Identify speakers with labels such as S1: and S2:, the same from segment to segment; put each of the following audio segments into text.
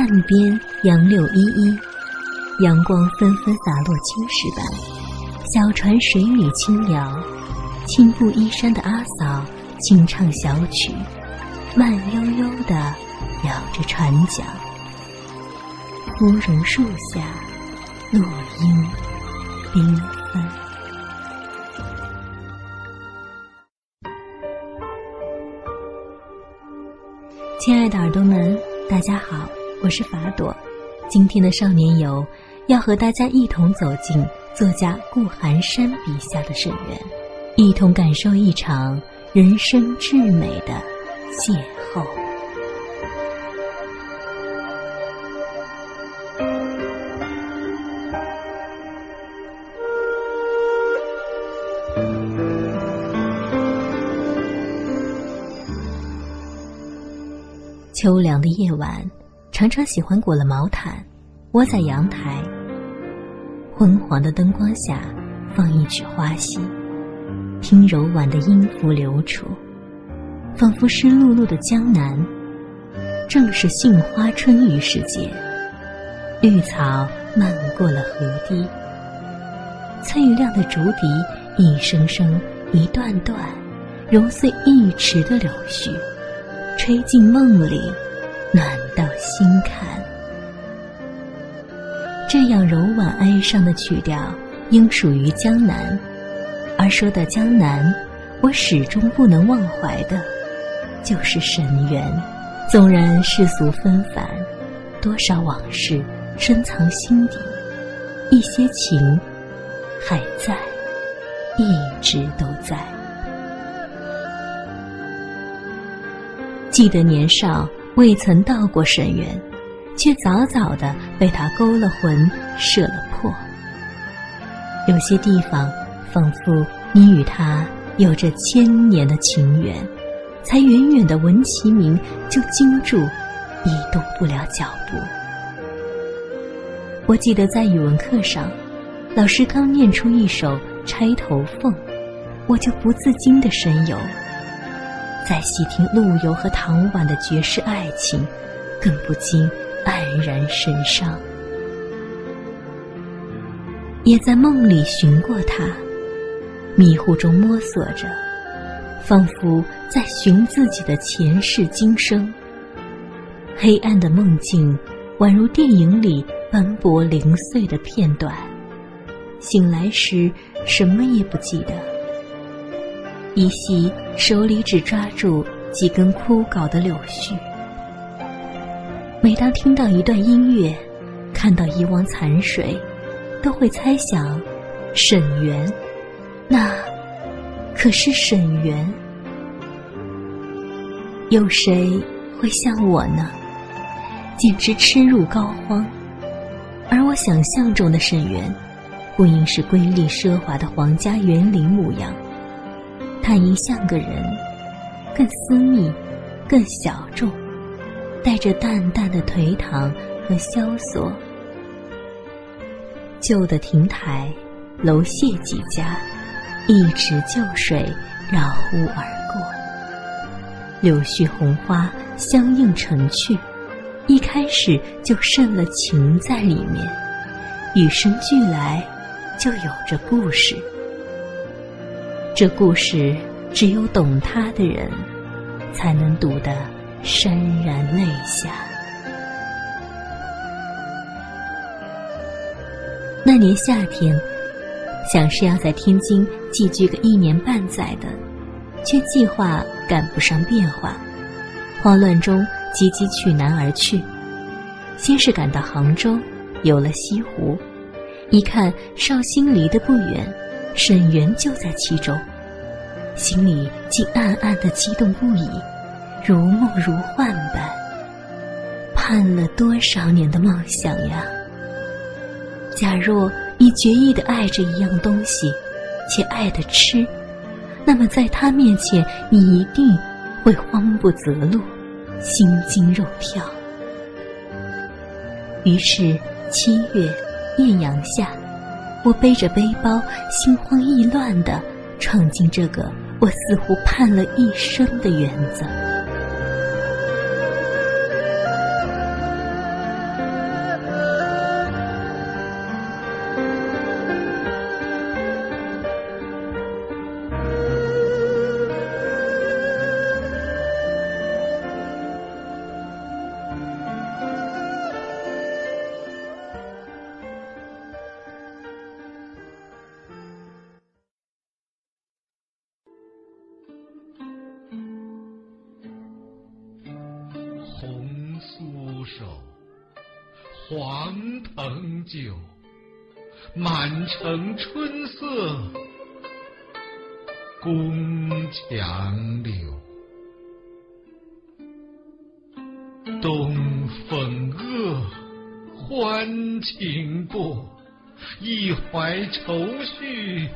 S1: 岸边杨柳依依，阳光纷纷洒落青石板，小船水里轻摇，青布衣衫的阿嫂轻唱小曲，慢悠悠地摇着船桨。芙蓉树下，落英缤纷。亲爱的耳朵们，大家好，我是法朵。今天的少年游要和大家一同走进作家顾寒山笔下的沈园，一同感受一场人生至美的邂逅。秋凉的夜晚，常常喜欢裹了毛毯，窝在阳台。昏黄的灯光下，放一曲花戏，听柔婉的音符流出，仿佛湿漉漉的江南，正是杏花春雨时节。绿草漫过了河堤，翠亮的竹笛一声声、一段段，揉碎一池的柳絮。吹进梦里，暖到心坎。这样柔婉哀伤的曲调，应属于江南。而说到江南，我始终不能忘怀的，就是沈园。纵然世俗纷繁，多少往事深藏心底，一些情还在，一直都在。记得年少未曾到过沈园，却早早的被他勾了魂，摄了魄。有些地方，仿佛你与他有着千年的情缘，才远远的闻其名就惊住，移动不了脚步。我记得在语文课上，老师刚念出一首《钗头凤》，我就不自禁的神游。再细听陆游和唐婉的绝世爱情，更不禁黯然神伤。也在梦里寻过他，迷糊中摸索着，仿佛在寻自己的前世今生。黑暗的梦境，宛如电影里斑驳零碎的片段。醒来时，什么也不记得。依稀手里只抓住几根枯槁的柳絮。每当听到一段音乐，看到一汪残水，都会猜想，沈园，那可是沈园？有谁会像我呢？简直痴入膏肓。而我想象中的沈园，不应是瑰丽奢华的皇家园林模样。他一像个人，更私密，更小众，带着淡淡的颓唐和萧索。旧的亭台楼榭几家，一池旧水绕屋而过，柳絮红花相映成趣，一开始就渗了情在里面，与生俱来，就有着故事。这故事只有懂他的人，才能读得潸然泪下。那年夏天，想是要在天津寄居个一年半载的，却计划赶不上变化，慌乱中急急去南而去。先是赶到杭州，游了西湖，一看绍兴离得不远，沈园就在其中。心里竟暗暗的激动不已，如梦如幻般。盼了多少年的梦想呀！假若你决意的爱着一样东西，且爱的痴，那么在他面前，你一定会慌不择路，心惊肉跳。于是七月艳阳下，我背着背包，心慌意乱的。闯进这个我似乎盼了一生的园子。
S2: 黄藤酒，满城春色宫墙柳。东风恶，欢情薄，一怀愁绪，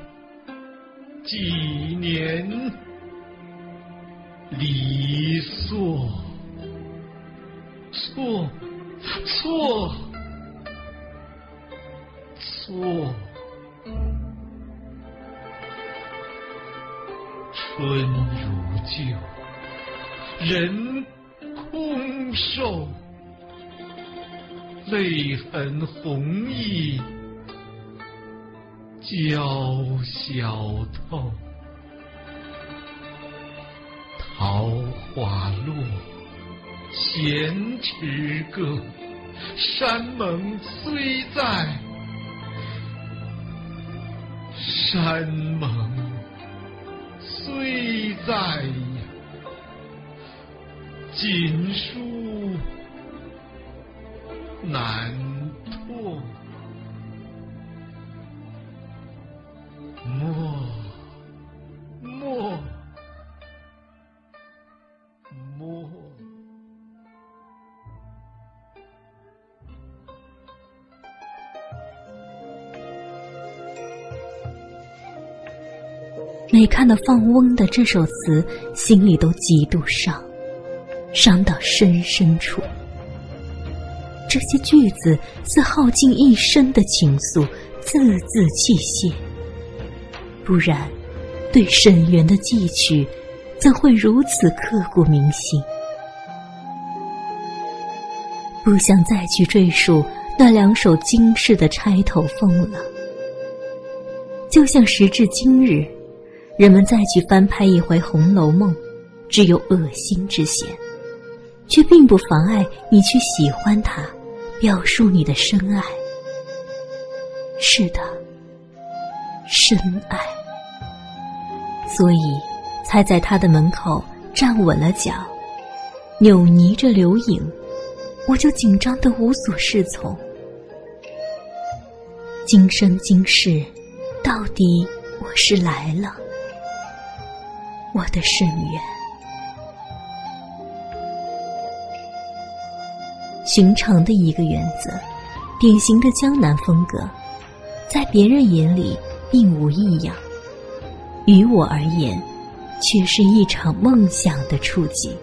S2: 几年离索。错，错，错。春如旧，人。空瘦，泪痕红浥鲛绡透。桃花落，闲池歌。山盟虽在，山盟虽在呀。锦书难
S1: 每看到放翁的这首词，心里都极度伤。伤到深深处，这些句子似耗尽一生的情愫，字字泣血。不然，对沈园的寄曲，怎会如此刻骨铭心？不想再去赘述那两首惊世的钗头凤了。就像时至今日，人们再去翻拍一回《红楼梦》，只有恶心之嫌。却并不妨碍你去喜欢他，表述你的深爱。是的，深爱。所以，才在他的门口站稳了脚，扭捏着留影，我就紧张的无所适从。今生今世，到底我是来了，我的圣缘。寻常的一个园子，典型的江南风格，在别人眼里并无异样，于我而言，却是一场梦想的触及。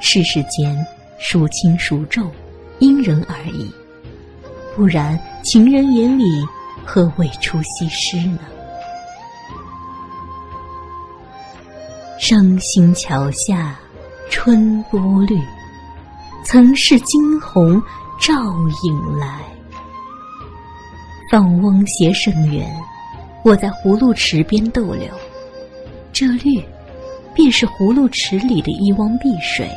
S1: 世事间孰轻孰重，因人而异，不然情人眼里何谓出西施呢？伤心桥下，春波绿。曾是惊鸿照影来，放翁携圣元，我在葫芦池边逗留。这绿，便是葫芦池里的一汪碧水。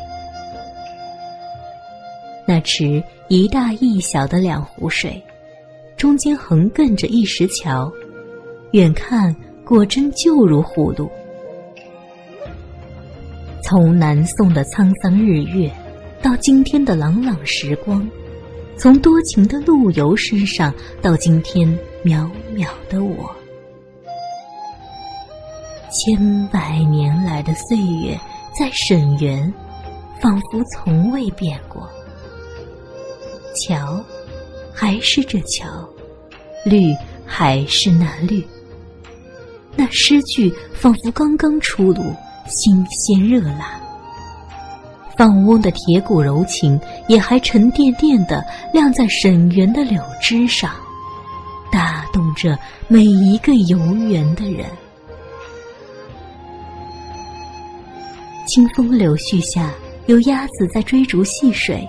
S1: 那池一大一小的两湖水，中间横亘着一石桥，远看果真就如葫芦。从南宋的沧桑日月。到今天的朗朗时光，从多情的陆游身上到今天渺渺的我，千百年来的岁月在沈园，仿佛从未变过。桥，还是这桥；绿，还是那绿。那诗句仿佛刚刚出炉，新鲜热辣。放翁的铁骨柔情，也还沉甸甸的亮在沈园的柳枝上，打动着每一个游园的人。清风柳絮下，有鸭子在追逐戏水。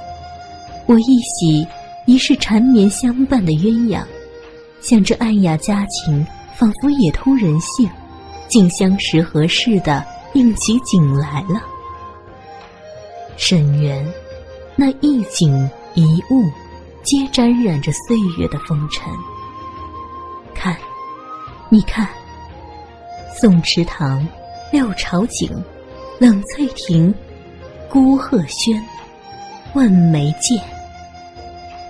S1: 我一喜，一是缠绵相伴的鸳鸯，像这暗雅佳情，仿佛也通人性，竟相识合适的应起景来了。沈园，那一景一物，皆沾染着岁月的风尘。看，你看，宋池塘、六朝井、冷翠亭，孤鹤轩，问眉间。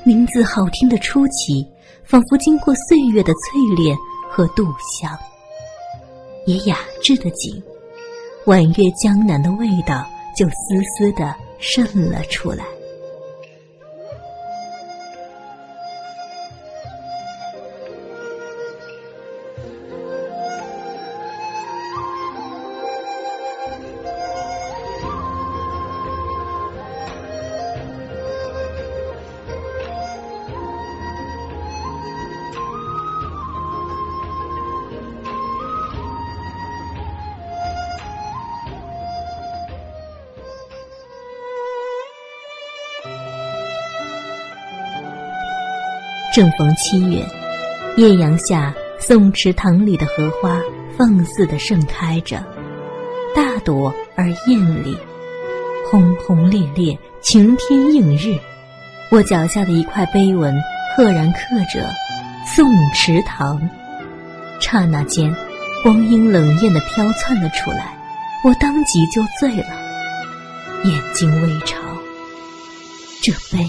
S1: 名字好听的出奇，仿佛经过岁月的淬炼和杜香。也雅致的景，婉约江南的味道就丝丝地渗了出来。正逢七月，艳阳下，宋池塘里的荷花放肆地盛开着，大朵而艳丽，轰轰烈烈，晴天映日。我脚下的一块碑文，赫然刻着“宋池塘”。刹那间，光阴冷艳地飘窜了出来，我当即就醉了，眼睛微潮。这碑，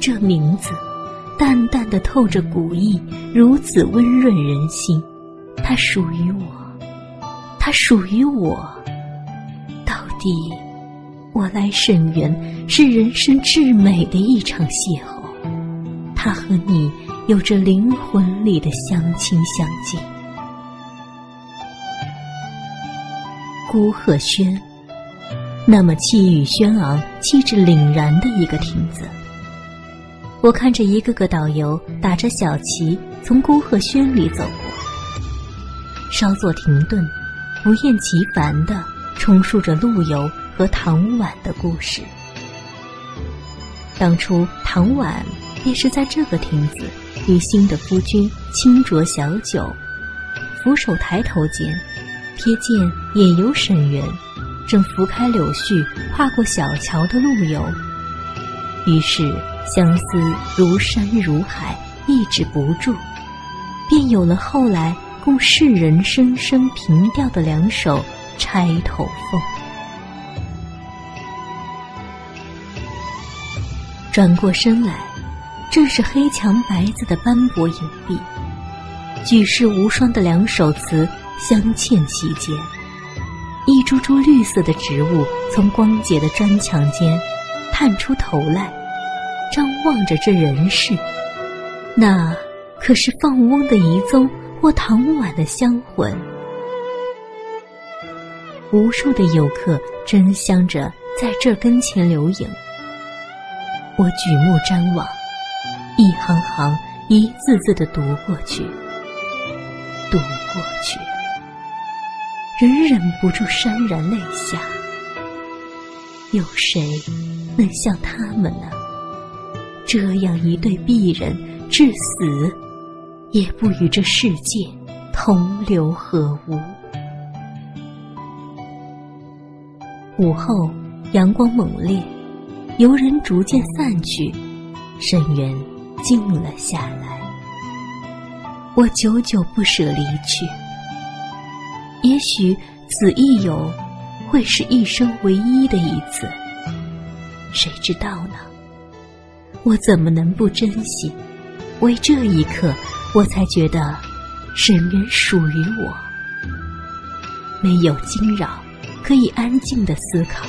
S1: 这名字。淡淡的透着古意，如此温润人心。它属于我，它属于我。到底，我来沈园是人生至美的一场邂逅。它和你有着灵魂里的相亲相近。孤鹤轩，那么气宇轩昂、气质凛然的一个亭子。我看着一个个导游打着小旗从孤鹤轩里走过，稍作停顿，不厌其烦地重述着陆游和唐婉的故事。当初唐婉便是在这个亭子与新的夫君轻酌小酒，俯首抬头间，瞥见也有沈园，正拂开柳絮跨过小桥的陆游，于是。相思如山如海，抑制不住，便有了后来供世人声声凭吊的两首《钗头凤》。转过身来，正是黑墙白字的斑驳影壁，举世无双的两首词镶嵌其间，一株株绿色的植物从光洁的砖墙间探出头来。张望着这人世，那可是放翁的遗踪或唐婉的香魂。无数的游客争相着在这跟前留影。我举目瞻望，一行行、一字字的读过去，读过去，仍忍不住潸然泪下。有谁能像他们呢？这样一对璧人，至死也不与这世界同流合污。午后，阳光猛烈，游人逐渐散去，沈园静了下来。我久久不舍离去，也许此一游会是一生唯一的一次，谁知道呢？我怎么能不珍惜？为这一刻，我才觉得沈园属于我。没有惊扰，可以安静的思考。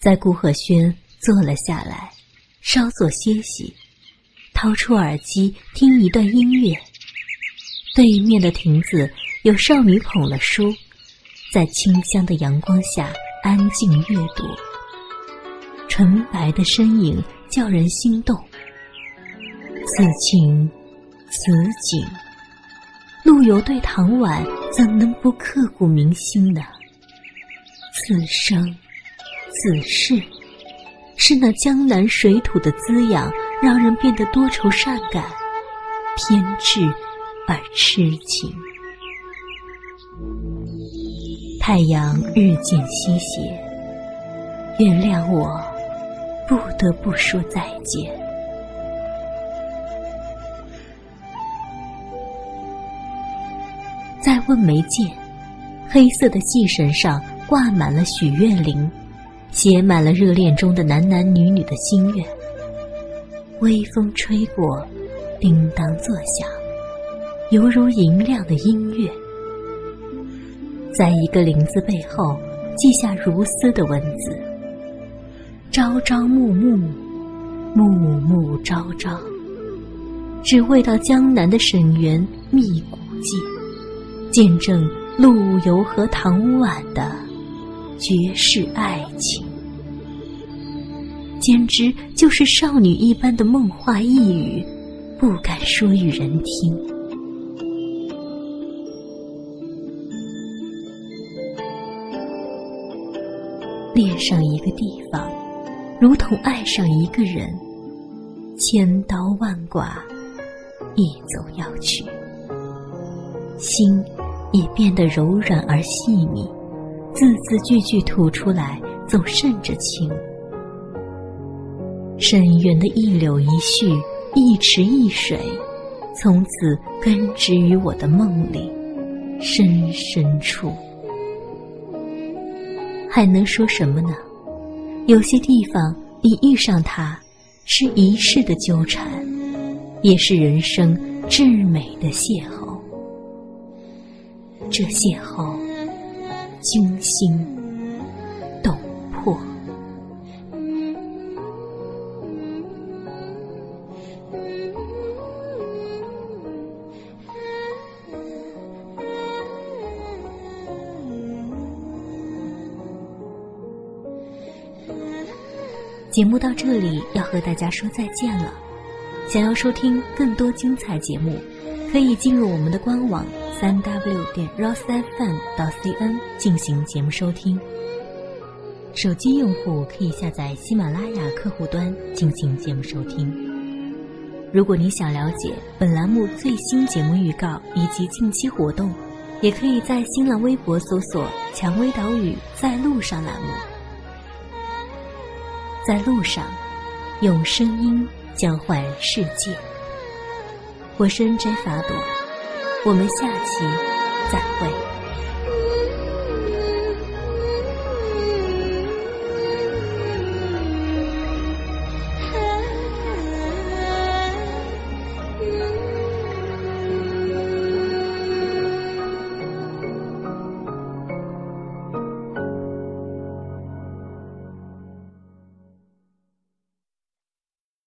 S1: 在顾鹤轩坐了下来，稍作歇息，掏出耳机听一段音乐。对面的亭子有少女捧了书，在清香的阳光下安静阅读。纯白的身影叫人心动。此情，此景，陆游对唐婉怎能不刻骨铭心呢？此生。此事，是那江南水土的滋养，让人变得多愁善感、偏执而痴情。太阳日渐西斜，原谅我，不得不说再见。再问眉间，黑色的系绳上挂满了许愿铃，写满了热恋中的男男女女的心愿。微风吹过，叮当作响，犹如银亮的音乐。在一个林字背后，记下如丝的文字：朝朝暮暮，暮暮朝朝，只为到江南的沈园觅古迹，见证陆游和唐婉的绝世爱情，简直就是少女一般的梦话一语，不敢说与人听。恋上一个地方，如同爱上一个人，千刀万剐，一走要去，心也变得柔软而细腻，字字句句吐出来，总渗着情。深远的一柳一絮，一池一水，从此根植于我的梦里，深深处。还能说什么呢？有些地方你遇上他，是一世的纠缠，也是人生至美的邂逅。这邂逅，惊心动魄。节目到这里要和大家说再见了。想要收听更多精彩节目，可以进入我们的官网三 w 点 rosefm 到 cn 进行节目收听。手机用户可以下载喜马拉雅客户端进行节目收听。如果你想了解本栏目最新节目预告以及近期活动，也可以在新浪微博搜索“蔷薇岛屿在路上”栏目。在路上，用声音交换世界。我是 N J 法朵，我们下期再会。